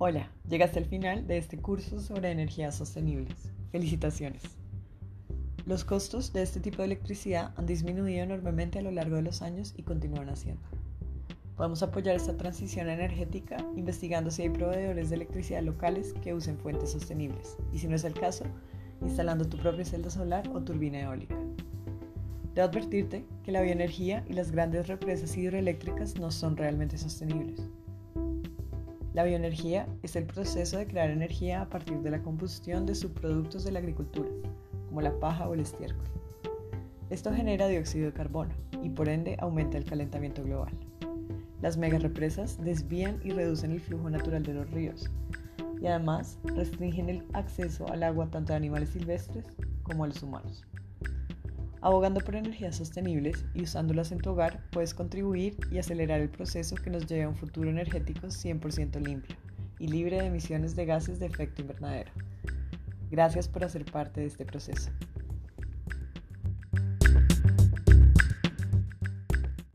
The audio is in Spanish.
Hola, llegaste al final de este curso sobre energías sostenibles. Felicitaciones. Los costos de este tipo de electricidad han disminuido enormemente a lo largo de los años y continúan haciendo. Podemos apoyar esta transición energética investigando si hay proveedores de electricidad locales que usen fuentes sostenibles y si no es el caso, instalando tu propia celda solar o turbina eólica. Debo advertirte que la bioenergía y las grandes represas hidroeléctricas no son realmente sostenibles. La bioenergía es el proceso de crear energía a partir de la combustión de subproductos de la agricultura, como la paja o el estiércol. Esto genera dióxido de carbono y por ende aumenta el calentamiento global. Las megarepresas desvían y reducen el flujo natural de los ríos y además restringen el acceso al agua tanto de animales silvestres como a los humanos. Abogando por energías sostenibles y usándolas en tu hogar, puedes contribuir y acelerar el proceso que nos lleve a un futuro energético 100% limpio y libre de emisiones de gases de efecto invernadero. Gracias por hacer parte de este proceso.